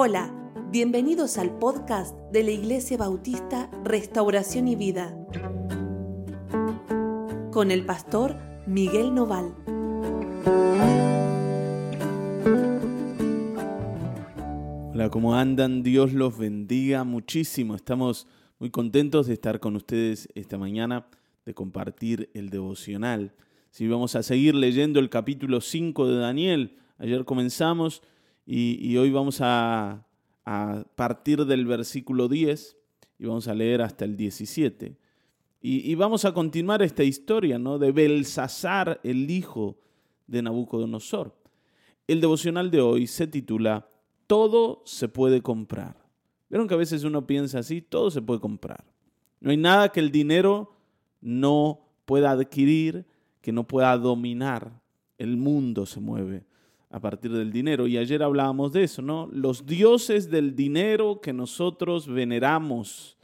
Hola, bienvenidos al podcast de la Iglesia Bautista Restauración y Vida con el pastor Miguel Noval. Hola, ¿cómo andan? Dios los bendiga muchísimo. Estamos muy contentos de estar con ustedes esta mañana, de compartir el devocional. Si vamos a seguir leyendo el capítulo 5 de Daniel, ayer comenzamos y, hoy vamos a, partir del versículo 10 y vamos a leer hasta el 17. Y, vamos a continuar esta historia ¿no? de Belsasar, el hijo de Nabucodonosor. El devocional de hoy se titula Todo se puede comprar. Vieron que a veces uno piensa así, todo se puede comprar. No hay nada que el dinero no pueda adquirir, que no pueda dominar. El mundo se mueve a partir del dinero. Y ayer hablábamos de eso, ¿no? Los dioses del dinero que nosotros veneramos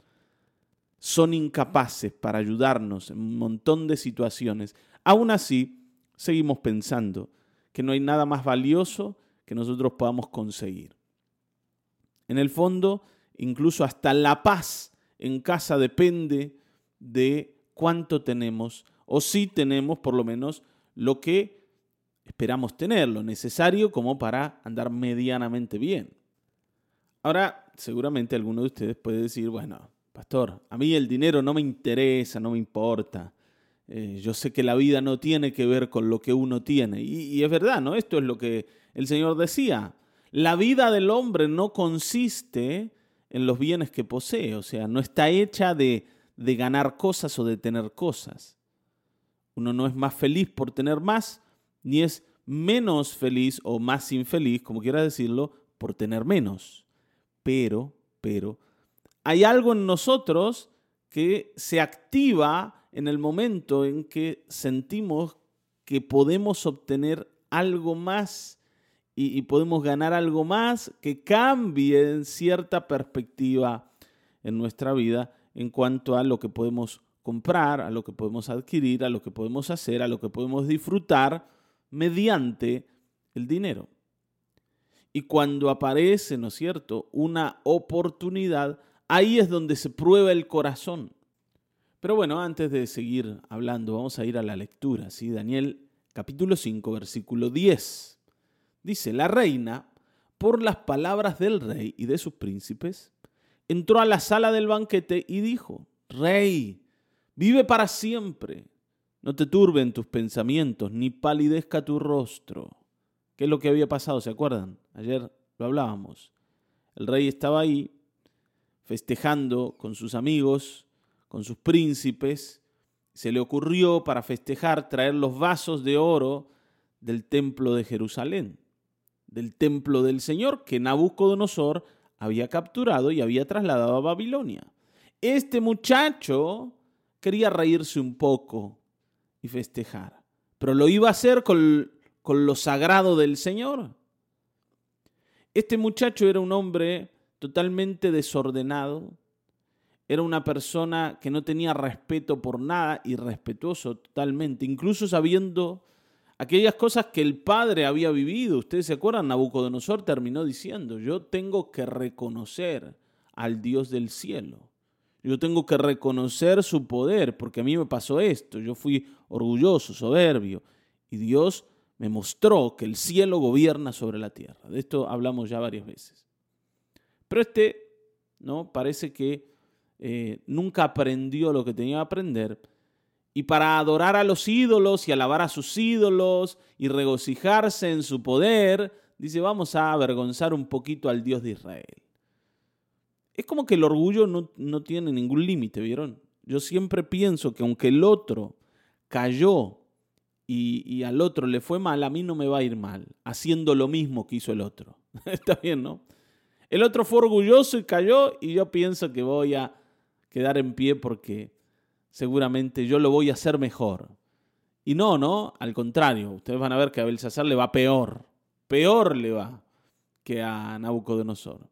son incapaces para ayudarnos en un montón de situaciones. Aún así, seguimos pensando que no hay nada más valioso que nosotros podamos conseguir. En el fondo, incluso hasta la paz en casa depende de cuánto tenemos o si tenemos por lo menos lo que esperamos tener lo necesario como para andar medianamente bien. Ahora, seguramente alguno de ustedes puede decir, bueno, pastor, a mí el dinero no me interesa, no me importa. Eh, yo sé que la vida no tiene que ver con lo que uno tiene. Y, y es verdad, ¿no? Esto es lo que el Señor decía. La vida del hombre no consiste en los bienes que posee, o sea, no está hecha de, de ganar cosas o de tener cosas. Uno no es más feliz por tener más, ni es menos feliz o más infeliz, como quiera decirlo, por tener menos. Pero, pero, hay algo en nosotros que se activa en el momento en que sentimos que podemos obtener algo más y, podemos ganar algo más que cambie cierta perspectiva en nuestra vida en cuanto a lo que podemos comprar, a lo que podemos adquirir, a lo que podemos hacer, a lo que podemos disfrutar mediante el dinero. Y cuando aparece, ¿no es cierto?, una oportunidad, ahí es donde se prueba el corazón. Pero bueno, antes de seguir hablando, vamos a ir a la lectura, ¿sí? Daniel capítulo 5, versículo 10. Dice, la reina, por las palabras del rey y de sus príncipes, entró a la sala del banquete y dijo, Rey, vive para siempre. No te turben tus pensamientos, ni palidezca tu rostro. ¿Qué es lo que había pasado? ¿Se acuerdan? Ayer lo hablábamos. El rey estaba ahí festejando con sus amigos, con sus príncipes. Se le ocurrió para festejar traer los vasos de oro del templo de Jerusalén, del templo del Señor que Nabucodonosor había capturado y había trasladado a Babilonia. Este muchacho quería reírse un poco y festejar. Pero lo iba a hacer con, con lo sagrado del Señor. Este muchacho era un hombre totalmente desordenado, era una persona que no tenía respeto por nada, irrespetuoso totalmente, incluso sabiendo aquellas cosas que el padre había vivido. Ustedes se acuerdan, Nabucodonosor terminó diciendo, yo tengo que reconocer al Dios del cielo. Yo tengo que reconocer su poder, porque a mí me pasó esto. Yo fui orgulloso, soberbio, y Dios me mostró que el cielo gobierna sobre la tierra. De esto hablamos ya varias veces. Pero este, ¿no? Parece que eh, nunca aprendió lo que tenía que aprender. Y para adorar a los ídolos y alabar a sus ídolos y regocijarse en su poder, dice, vamos a avergonzar un poquito al Dios de Israel es como que el orgullo no, tiene ningún límite, ¿vieron? Yo siempre pienso que aunque el otro cayó y, al otro le fue mal, a mí no me va a ir mal, haciendo lo mismo que hizo el otro. Está bien, ¿no? El otro fue orgulloso y cayó y yo pienso que voy a quedar en pie porque seguramente yo lo voy a hacer mejor. Y no, ¿no? Al contrario, ustedes van a ver que a Belsasar le va peor, peor le va que a Nabucodonosor.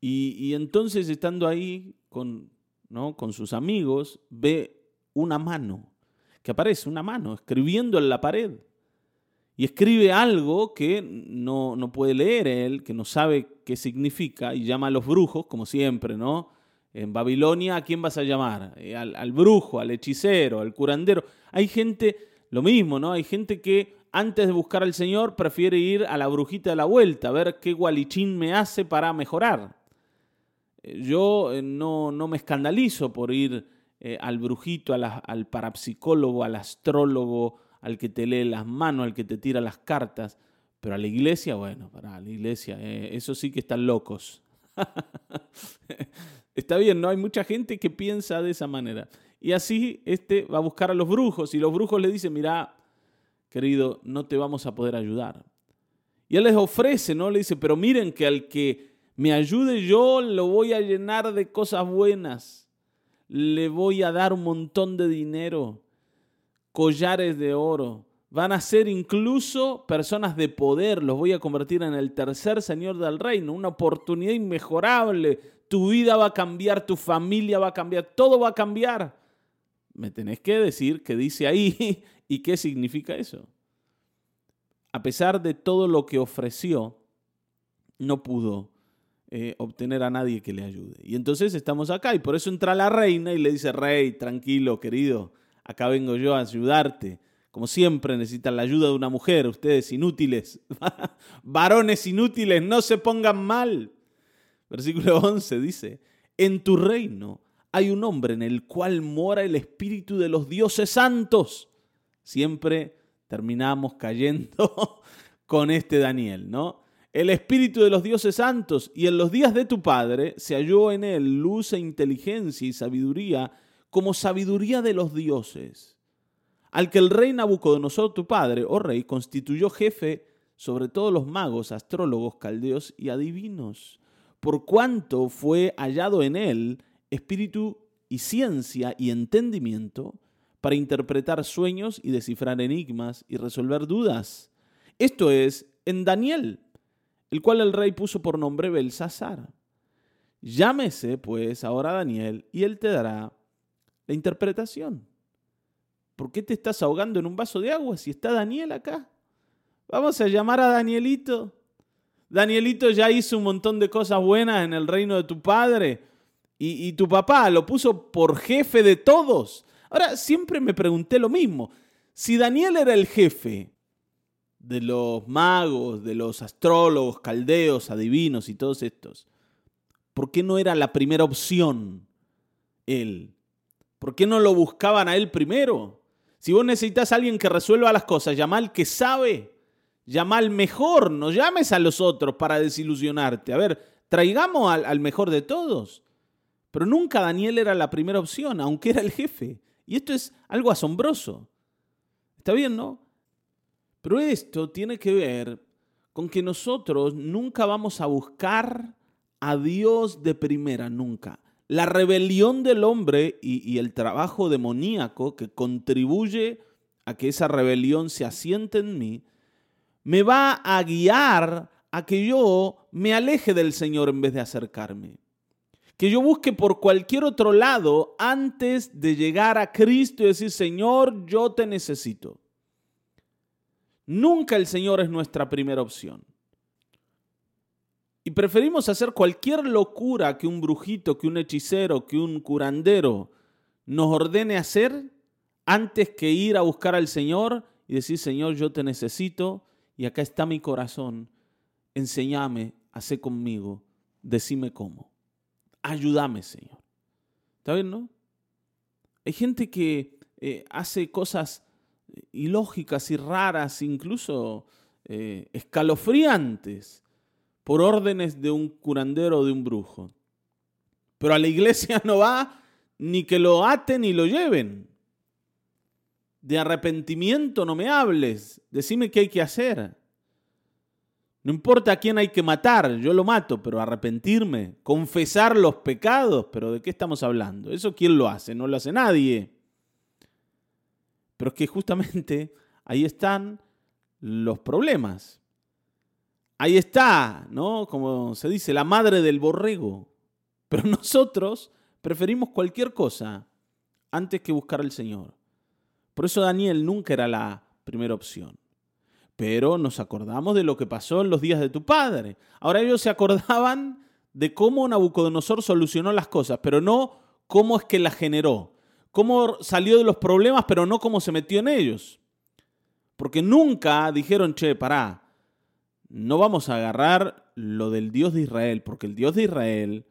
Y, entonces estando ahí con, ¿no? con sus amigos, ve una mano, que aparece una mano escribiendo en la pared. y escribe algo que no, no, puede leer él, que no sabe qué significa, y llama a los brujos, como siempre, ¿no? En Babilonia, ¿a quién vas a llamar? Eh, al, al, brujo, al hechicero, al curandero. Hay gente, lo mismo, ¿no? Hay gente que antes de buscar al Señor prefiere ir a la brujita de la vuelta, a ver qué gualichín me hace para mejorar. Eh, yo eh, no, no me escandalizo por ir al brujito, al parapsicólogo, al astrólogo, al que te lee las manos, al que te tira las cartas. Pero a la iglesia, bueno, para la iglesia, eh, eso sí que están locos. Está bien, ¿no? Hay mucha gente que piensa de esa manera. Y así este va a buscar a los brujos y los brujos le dicen, mira, querido, no te vamos a poder ayudar. Y él les ofrece, ¿no? Le dice, pero miren que al que me ayude yo lo voy a llenar de cosas buenas. Le voy a dar un montón de dinero collares de oro. Van a ser incluso personas de poder. Los voy a convertir en el tercer señor del reino. Una oportunidad inmejorable. Tu vida va a cambiar, tu familia va a cambiar, todo va a cambiar. Me tenés que decir qué dice ahí y qué significa eso. A pesar de todo lo que ofreció, no pudo eh, obtener a nadie que le ayude. Y entonces estamos acá y por eso entra la reina y le dice, rey, tranquilo, querido, acá vengo yo a ayudarte. Como siempre necesitan la ayuda de una mujer, ustedes inútiles, varones inútiles, no se pongan mal. Versículo 11 dice, en tu reino hay un hombre en el cual mora el espíritu de los dioses santos. Siempre terminamos cayendo con este Daniel, ¿no? El espíritu de los dioses santos y en los días de tu padre se halló en él luz e inteligencia y sabiduría como sabiduría de los dioses, al que el rey Nabucodonosor, tu padre, oh rey, constituyó jefe sobre todos los magos, astrólogos, caldeos y adivinos, por cuanto fue hallado en él espíritu y ciencia y entendimiento para interpretar sueños y descifrar enigmas y resolver dudas. Esto es en Daniel, el cual el rey puso por nombre Belsasar. Llámese pues ahora Daniel y él te dará la interpretación. ¿Por qué te estás ahogando en un vaso de agua si está Daniel acá? Vamos a llamar a Danielito. Danielito ya hizo un montón de cosas buenas en el reino de tu padre y tu papá lo puso por jefe de todos. Ahora, siempre me pregunté lo mismo. Si Daniel era el jefe de los magos, de los astrólogos, caldeos, adivinos y todos estos, ¿por qué no era la primera opción él? ¿Por qué no lo buscaban a él primero? Si vos necesitas a alguien que resuelva las cosas, llama al que sabe, llama al mejor, no llames a los otros para desilusionarte. A ver, traigamos al, al mejor de todos. Pero nunca Daniel era la primera opción, aunque era el jefe. Y esto es algo asombroso. ¿Está bien, no? Pero esto tiene que ver con que nosotros nunca vamos a buscar a Dios de primera, nunca la rebelión del hombre y, el trabajo demoníaco que contribuye a que esa rebelión se asiente en mí, me va a guiar a que yo me aleje del Señor en vez de acercarme. Que yo busque por cualquier otro lado antes de llegar a Cristo y decir, Señor, yo te necesito. Nunca el Señor es nuestra primera opción. Y preferimos hacer cualquier locura que un brujito, que un hechicero, que un curandero nos ordene hacer antes que ir a buscar al Señor y decir, Señor, yo te necesito y acá está mi corazón. Enséñame, hace conmigo, decime cómo. Ayúdame, Señor. ¿Está bien, no? Hay gente que eh, hace cosas ilógicas y raras, incluso eh, escalofriantes por órdenes de un curandero o de un brujo. Pero a la iglesia no va ni que lo aten ni lo lleven. De arrepentimiento no me hables, decime qué hay que hacer. No importa a quién hay que matar, yo lo mato, pero arrepentirme, confesar los pecados, pero ¿de qué estamos hablando? ¿Eso quién lo hace? No lo hace nadie. Pero es que justamente ahí están los problemas. Ahí está, ¿no? Como se dice, la madre del borrego. Pero nosotros preferimos cualquier cosa antes que buscar al Señor. Por eso Daniel nunca era la primera opción. pero nos acordamos de lo que pasó en los días de tu padre. Ahora ellos se acordaban de cómo Nabucodonosor solucionó las cosas, pero no cómo es que las generó. Cómo salió de los problemas, pero no cómo se metió en ellos. Porque nunca dijeron, che, pará, no vamos a agarrar lo del Dios de Israel, porque el Dios de Israel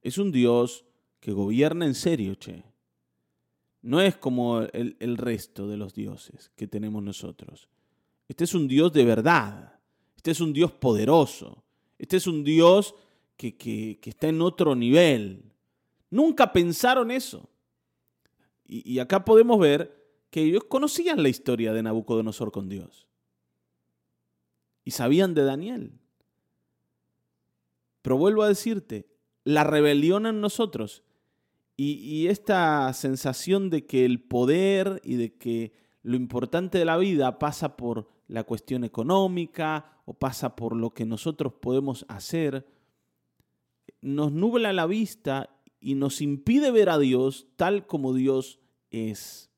es un Dios que gobierna en serio, che. No es como el, resto de los dioses que tenemos nosotros. Este es un Dios de verdad. Este es un Dios poderoso. Este es un Dios que, que, está en otro nivel. Nunca pensaron eso. Y, acá podemos ver que ellos conocían la historia de Nabucodonosor con Dios. Y sabían de Daniel. Pero vuelvo a decirte, la rebelión en nosotros y, y, esta sensación de que el poder y de que lo importante de la vida pasa por la cuestión económica o pasa por lo que nosotros podemos hacer, nos nubla la vista y nos impide ver a Dios tal como Dios es.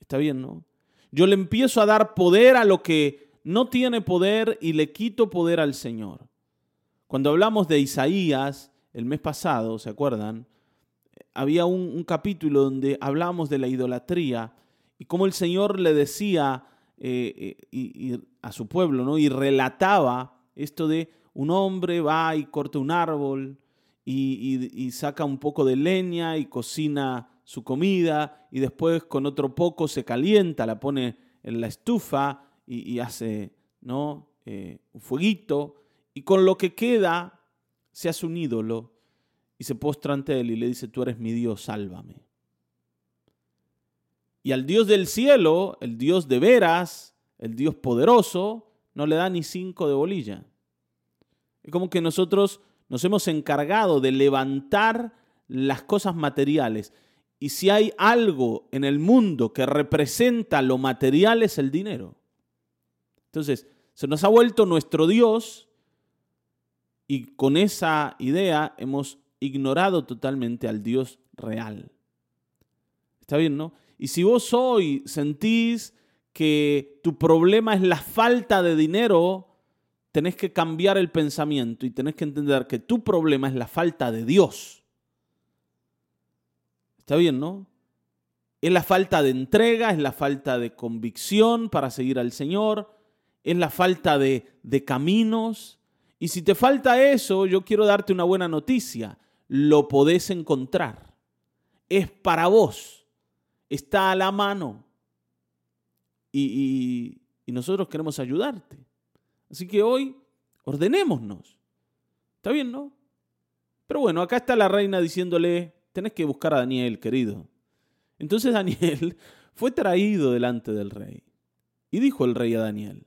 Está bien, ¿no? Yo le empiezo a dar poder a lo que no tiene poder y le quito poder al Señor. Cuando hablamos de Isaías el mes pasado, ¿se acuerdan? Había un, capítulo donde hablamos de la idolatría y cómo el Señor le decía eh, eh, y, a su pueblo, ¿no? Y relataba esto de un hombre va y corta un árbol y, saca un poco de leña y cocina su comida y después con otro poco se calienta, la pone en la estufa y, hace ¿no? Eh, un fueguito y con lo que queda se hace un ídolo y se postra ante él y le dice, tú eres mi Dios, sálvame. Y al Dios del cielo, el Dios de veras, el Dios poderoso, no le da ni cinco de bolilla. Es como que nosotros nos hemos encargado de levantar las cosas materiales. Y si hay algo en el mundo que representa lo material es el dinero. Entonces, se nos ha vuelto nuestro Dios y con esa idea hemos ignorado totalmente al Dios real. ¿Está bien, no? Y si vos hoy sentís que tu problema es la falta de dinero, tenés que cambiar el pensamiento y tenés que entender que tu problema es la falta de Dios. Está bien, ¿no? Es la falta de entrega, es la falta de convicción para seguir al Señor, es la falta de, de caminos. Y si te falta eso, yo quiero darte una buena noticia. Lo podés encontrar. Es para vos está a la mano. Y, nosotros queremos ayudarte. Así que hoy ordenémonos. ¿Está bien, no? Pero bueno, acá está la reina diciéndole, tenés que buscar a Daniel, querido. Entonces Daniel fue traído delante del rey. Y dijo el rey a Daniel,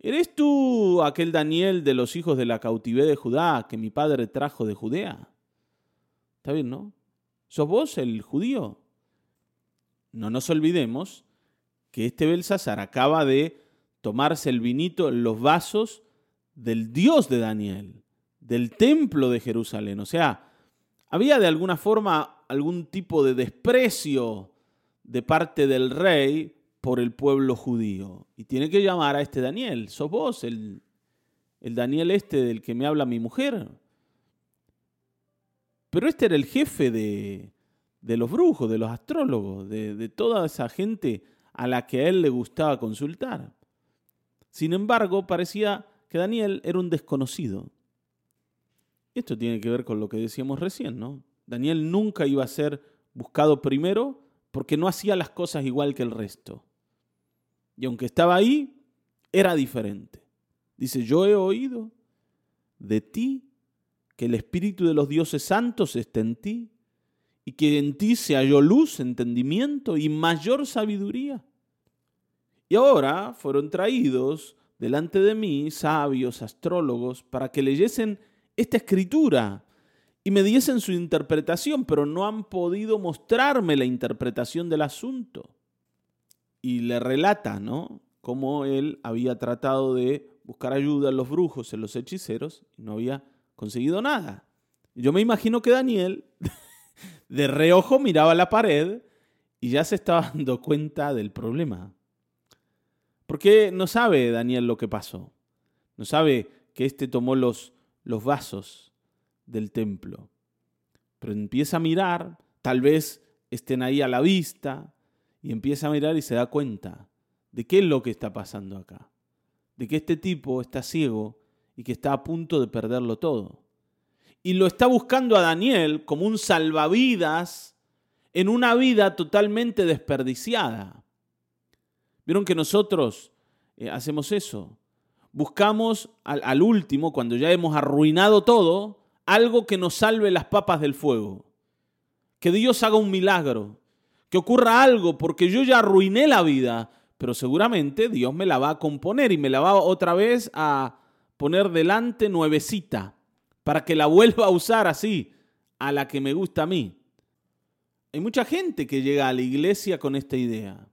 ¿eres tú aquel Daniel de los hijos de la cautividad de Judá que mi padre trajo de Judea? ¿Está bien, no? ¿Sos vos el judío? no nos olvidemos que este Belsasar acaba de tomarse el vinito en los vasos del Dios de Daniel, del templo de Jerusalén. O sea, había de alguna forma algún tipo de desprecio de parte del rey por el pueblo judío. Y tiene que llamar a este Daniel. ¿Sos vos el, el Daniel este del que me habla mi mujer? Pero este era el jefe de, de los brujos, de los astrólogos, de, toda esa gente a la que a él le gustaba consultar. Sin embargo, parecía que Daniel era un desconocido. Esto tiene que ver con lo que decíamos recién, ¿no? Daniel nunca iba a ser buscado primero porque no hacía las cosas igual que el resto. Y aunque estaba ahí, era diferente. Dice, yo he oído de ti que el Espíritu de los dioses santos está en ti y que en ti se halló luz, entendimiento y mayor sabiduría. Y ahora fueron traídos delante de mí sabios, astrólogos, para que leyesen esta escritura y me diesen su interpretación, pero no han podido mostrarme la interpretación del asunto. Y le relata, ¿no? Cómo él había tratado de buscar ayuda en los brujos, en los hechiceros, y no había conseguido nada. Yo me imagino que Daniel de reojo miraba la pared y ya se estaba dando cuenta del problema. Porque no sabe Daniel lo que pasó. No sabe que éste tomó los, los vasos del templo. Pero empieza a mirar, tal vez estén ahí a la vista, y empieza a mirar y se da cuenta de qué es lo que está pasando acá. De que este tipo está ciego y que está a punto de perderlo todo. Y lo está buscando a Daniel como un salvavidas en una vida totalmente desperdiciada. Vieron que nosotros eh, hacemos eso. Buscamos al, al último, cuando ya hemos arruinado todo, algo que nos salve las papas del fuego. Que Dios haga un milagro. Que ocurra algo, porque yo ya arruiné la vida, pero seguramente Dios me la va a componer y me la va otra vez a poner delante nuevecita, para que la vuelva a usar así, a la que me gusta a mí. Hay mucha gente que llega a la iglesia con esta idea.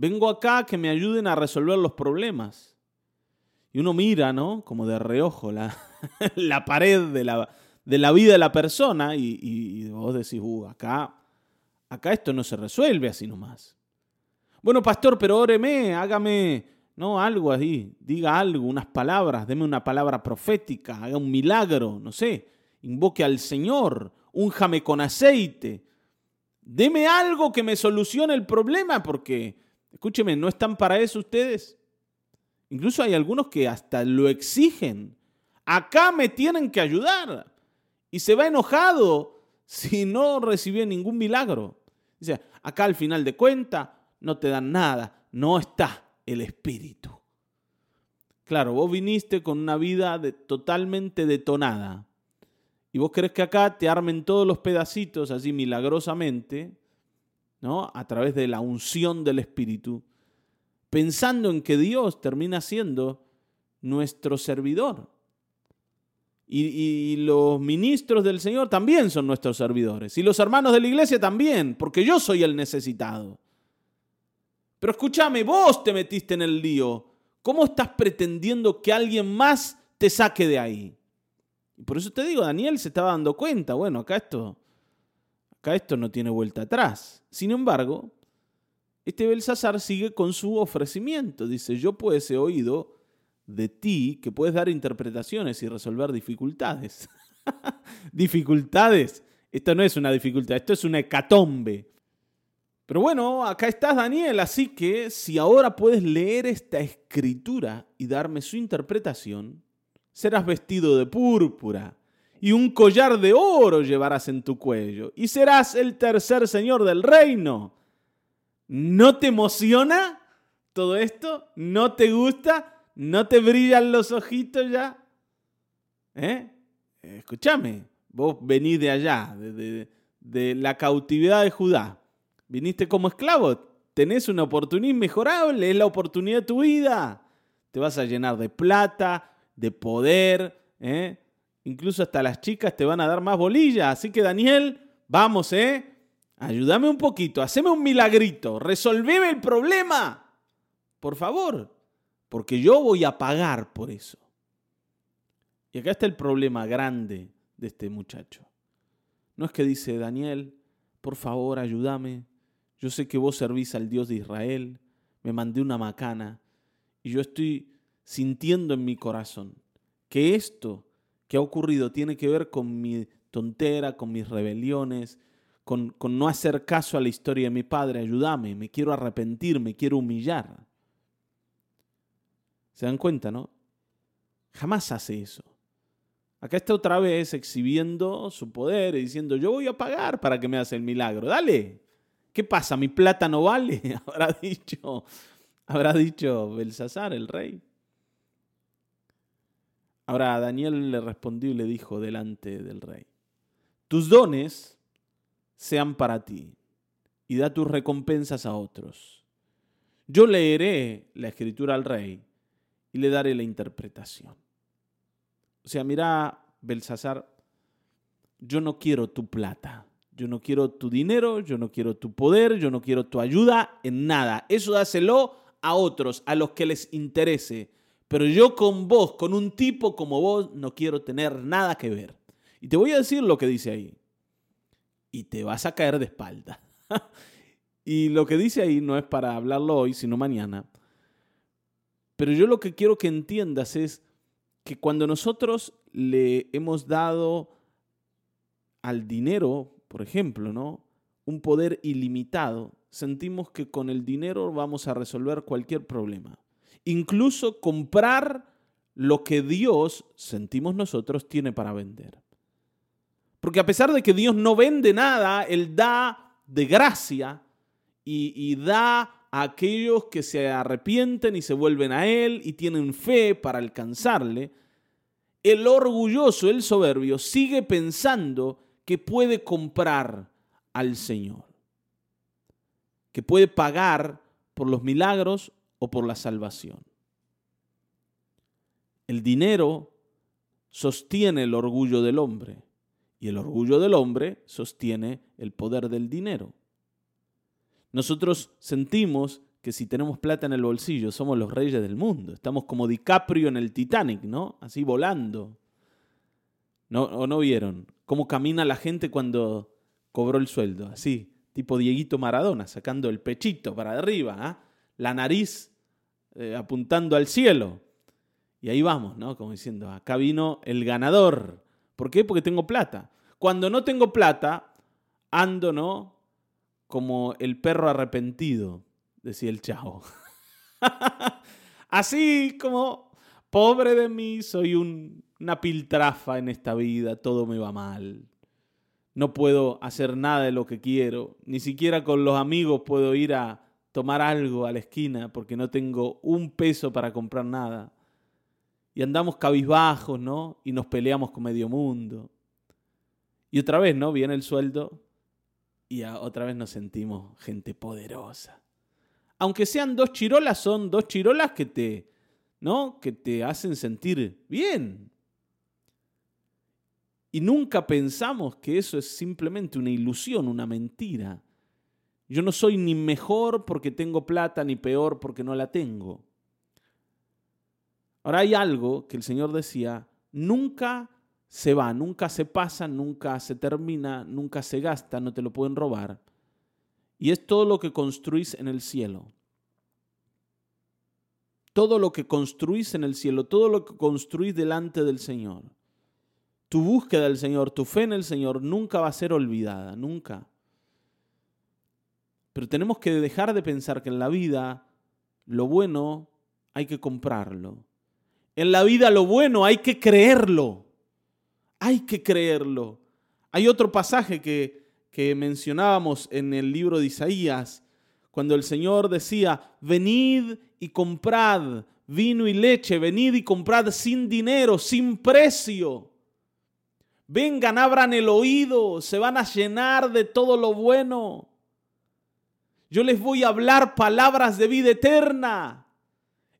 Vengo acá que me ayuden a resolver los problemas. Y uno mira, ¿no? Como de reojo la, la pared de la, de la, vida de la persona y, vos decís, uh, acá, acá esto no se resuelve así nomás. Bueno, pastor, pero óreme, hágame, no, algo ahí, diga algo, unas palabras, deme una palabra profética, haga un milagro, no sé, invoque al Señor, únjame con aceite, deme algo que me solucione el problema, porque, escúcheme, ¿no están para eso ustedes? Incluso hay algunos que hasta lo exigen. Acá me tienen que ayudar. Y se va enojado si no recibió ningún milagro. Dice, acá al final de cuenta no te dan nada, no está el espíritu. Claro, vos viniste con una vida totalmente detonada. Y vos crees que acá te armen todos los pedacitos así milagrosamente, ¿no? A través de la unción del Espíritu pensando en que Dios termina siendo nuestro servidor. Y, los ministros del Señor también son nuestros servidores. Y los hermanos de la iglesia también, porque yo soy el necesitado. Pero escúchame, vos te metiste en el lío. ¿Cómo estás pretendiendo que alguien más te saque de ahí? Y por eso te digo, Daniel se estaba dando cuenta, bueno, acá esto, acá esto no tiene vuelta atrás. Sin embargo, este Belsasar sigue con su ofrecimiento. Dice, yo pues he oído de ti que puedes dar interpretaciones y resolver dificultades. dificultades. Esto no es una dificultad, esto es una hecatombe. Pero bueno, acá estás Daniel, así que si ahora puedes leer esta escritura y darme su interpretación, serás vestido de púrpura y un collar de oro llevarás en tu cuello y serás el tercer señor del reino. ¿No te emociona todo esto? ¿No te gusta? ¿No te brillan los ojitos ya? ¿Eh? Escúchame, vos venís de allá, de, de la cautividad de Judá. Viniste como esclavo, tenés una oportunidad inmejorable, es la oportunidad de tu vida. Te vas a llenar de plata, de poder, ¿eh? Incluso hasta las chicas te van a dar más bolillas. Así que Daniel, vamos, ¿eh? Ayúdame un poquito, haceme un milagrito, resolveme el problema. Por favor, porque yo voy a pagar por eso. Y acá está el problema grande de este muchacho. No es que dice, Daniel, por favor, ayúdame. Yo sé que vos servís al Dios de Israel. Me mandé una macana. Y yo estoy sintiendo en mi corazón que esto que ha ocurrido tiene que ver con mi tontera, con mis rebeliones, con, no hacer caso a la historia de mi padre, ayúdame, me quiero arrepentir, me quiero humillar. ¿Se dan cuenta, no? Jamás hace eso. Acá está otra vez exhibiendo su poder y diciendo, yo voy a pagar para que me hagas el milagro. Dale. ¿Qué pasa? ¿Mi plata no vale? Habrá dicho, habrá dicho Belsasar, el rey. Ahora Daniel le respondió y le dijo delante del rey, tus dones sean para ti y da tus recompensas a otros. Yo leeré la escritura al rey y le daré la interpretación. O sea, mira, Belsasar, yo no quiero tu plata, yo no quiero tu dinero, yo no quiero tu poder, yo no quiero tu ayuda en nada. Eso dáselo a otros, a los que les interese. Pero yo con vos, con un tipo como vos, no quiero tener nada que ver. Y te voy a decir lo que dice ahí y te vas a caer de espalda. y lo que dice ahí no es para hablarlo hoy, sino mañana. Pero yo lo que quiero que entiendas es que cuando nosotros le hemos dado al dinero, por ejemplo, ¿no? un poder ilimitado, sentimos que con el dinero vamos a resolver cualquier problema. Incluso comprar lo que Dios, sentimos nosotros, tiene para vender. Porque a pesar de que Dios no vende nada, Él da de gracia y, da a aquellos que se arrepienten y se vuelven a Él y tienen fe para alcanzarle, el orgulloso, el soberbio, sigue pensando que puede comprar al Señor, que puede pagar por los milagros o por la salvación. El dinero sostiene el orgullo del hombre y el orgullo del hombre sostiene el poder del dinero. Nosotros sentimos que si tenemos plata en el bolsillo somos los reyes del mundo. Estamos como DiCaprio en el Titanic, ¿no? Así volando. ¿No, ¿O no vieron cómo camina la gente cuando cobró el sueldo? Así, tipo Dieguito Maradona, sacando el pechito para arriba, ¿ah? La nariz eh, apuntando al cielo. Y ahí vamos, ¿no? Como diciendo, acá vino el ganador. ¿Por qué? Porque tengo plata. Cuando no tengo plata, ando, ¿no? Como el perro arrepentido, decía el chavo. Así como, pobre de mí, soy una piltrafa en esta vida, todo me va mal. No puedo hacer nada de lo que quiero, ni siquiera con los amigos puedo ir a tomar algo a la esquina porque no tengo un peso para comprar nada y andamos cabizbajos, ¿no? Y nos peleamos con medio mundo. Y otra vez, ¿no? Viene el sueldo y otra vez nos sentimos gente poderosa. Aunque sean dos chirolas, son dos chirolas que te, ¿no? Que te hacen sentir bien. Y nunca pensamos que eso es simplemente una ilusión, una mentira. Yo no soy ni mejor porque tengo plata, ni peor porque no la tengo. Ahora hay algo que el Señor decía, nunca se va, nunca se pasa, nunca se termina, nunca se gasta, no te lo pueden robar. Y es todo lo que construís en el cielo. Todo lo que construís en el cielo, todo lo que construís delante del Señor. Tu búsqueda del Señor, tu fe en el Señor nunca va a ser olvidada, nunca. Pero tenemos que dejar de pensar que en la vida lo bueno hay que comprarlo en la vida lo bueno hay que creerlo. Hay que creerlo. Hay otro pasaje que, que mencionábamos en el libro de Isaías, cuando el Señor decía, venid y comprad vino y leche, venid y comprad sin dinero, sin precio. Vengan, abran el oído, se van a llenar de todo lo bueno. Yo les voy a hablar palabras de vida eterna.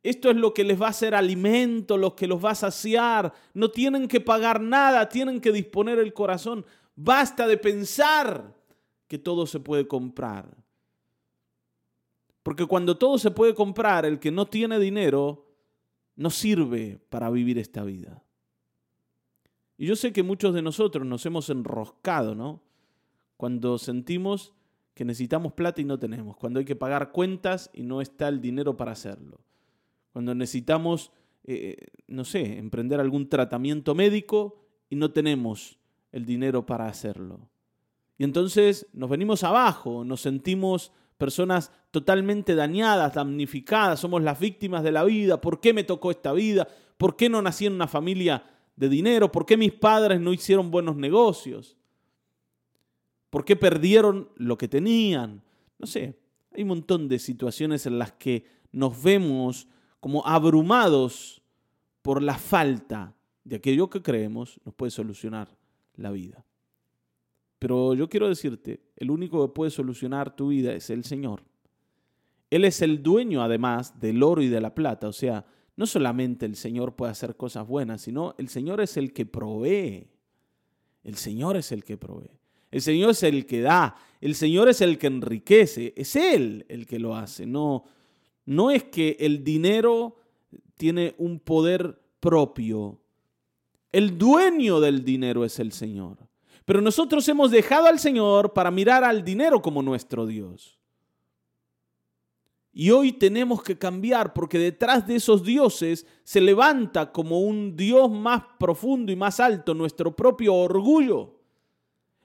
Esto es lo que les va a hacer alimento, lo que los va a saciar. No tienen que pagar nada, tienen que disponer el corazón. Basta de pensar que todo se puede comprar. Porque cuando todo se puede comprar, el que no tiene dinero no sirve para vivir esta vida. Y yo sé que muchos de nosotros nos hemos enroscado, ¿no? Cuando sentimos que necesitamos plata y no tenemos, cuando hay que pagar cuentas y no está el dinero para hacerlo cuando necesitamos, eh, no sé, emprender algún tratamiento médico y no tenemos el dinero para hacerlo. Y entonces nos venimos abajo, nos sentimos personas totalmente dañadas, damnificadas, somos las víctimas de la vida, ¿por qué me tocó esta vida? ¿Por qué no nací en una familia de dinero? ¿Por qué mis padres no hicieron buenos negocios? ¿Por qué perdieron lo que tenían? No sé, hay un montón de situaciones en las que nos vemos como abrumados por la falta de aquello que creemos nos puede solucionar la vida. Pero yo quiero decirte, el único que puede solucionar tu vida es el Señor. Él es el dueño además del oro y de la plata. O sea, no solamente el Señor puede hacer cosas buenas, sino el Señor es el que provee. El Señor es el que provee. El Señor es el que da. El Señor es el que enriquece. Es Él el que lo hace. No, no es que el dinero tiene un poder propio. El dueño del dinero es el Señor. Pero nosotros hemos dejado al Señor para mirar al dinero como nuestro Dios. Y hoy tenemos que cambiar porque detrás de esos dioses se levanta como un Dios más profundo y más alto nuestro propio orgullo.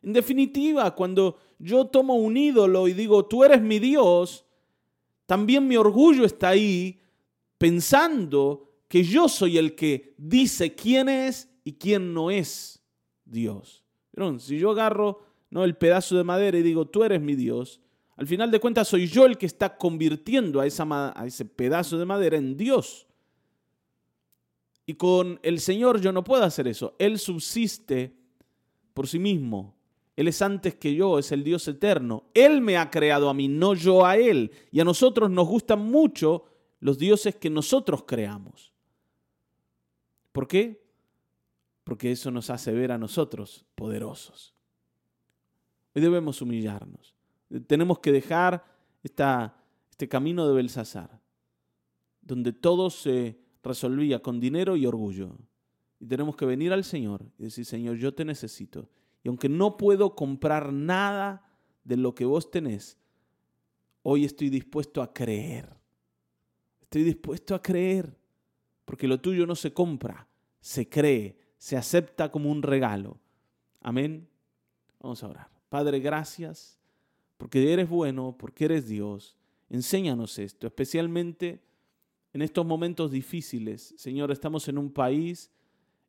En definitiva, cuando yo tomo un ídolo y digo, tú eres mi Dios, también mi orgullo está ahí pensando que yo soy el que dice quién es y quién no es Dios. Pero si yo agarro ¿no? el pedazo de madera y digo, tú eres mi Dios, al final de cuentas soy yo el que está convirtiendo a, ese pedazo de madera en Dios. Y con el Señor yo no puedo hacer eso. Él subsiste por sí mismo. Él es antes que yo, es el Dios eterno. Él me ha creado a mí, no yo a Él. Y a nosotros nos gustan mucho los dioses que nosotros creamos. ¿Por qué? Porque eso nos hace ver a nosotros poderosos. Hoy debemos humillarnos. Tenemos que dejar esta, este camino de Belsasar, donde todo se resolvía con dinero y orgullo. Y tenemos que venir al Señor y decir, Señor, yo te necesito. Y aunque no puedo comprar nada de lo que vos tenés, hoy estoy dispuesto a creer. Estoy dispuesto a creer, porque lo tuyo no se compra, se cree, se acepta como un regalo. Amén. Vamos a orar. Padre, gracias porque eres bueno, porque eres Dios. Enséñanos esto, especialmente en estos momentos difíciles. Señor, estamos en un país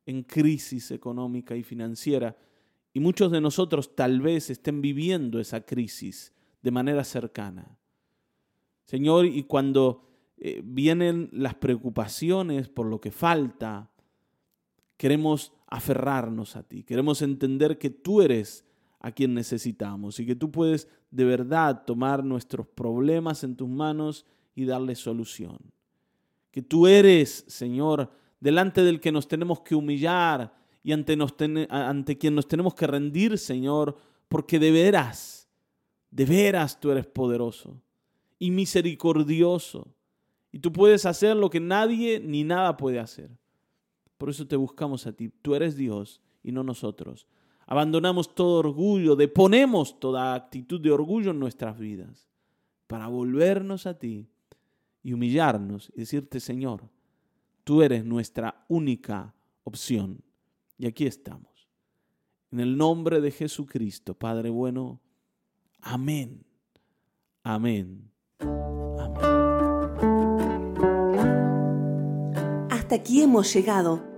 en crisis económica y financiera y muchos de nosotros tal vez estén viviendo esa crisis de manera cercana. Señor, y cuando eh, vienen las preocupaciones por lo que falta, queremos aferrarnos a ti, queremos entender que tú eres a quien necesitamos y que tú puedes de verdad tomar nuestros problemas en tus manos y darle solución. Que tú eres, Señor, delante del que nos tenemos que humillar y ante, nos ante quien nos tenemos que rendir, Señor, porque de veras, de veras tú eres poderoso y misericordioso. Y tú puedes hacer lo que nadie ni nada puede hacer. Por eso te buscamos a ti. Tú eres Dios y no nosotros abandonamos todo orgullo, deponemos toda actitud de orgullo en nuestras vidas para volvernos a ti y humillarnos y decirte, Señor, tú eres nuestra única opción. Y aquí estamos. En el nombre de Jesucristo, Padre bueno, amén. Amén. Amén. Hasta aquí hemos llegado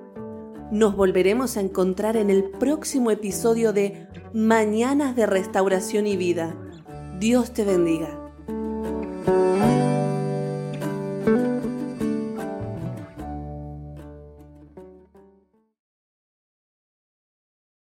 nos volveremos a encontrar en el próximo episodio de Mañanas de Restauración y Vida. Dios te bendiga.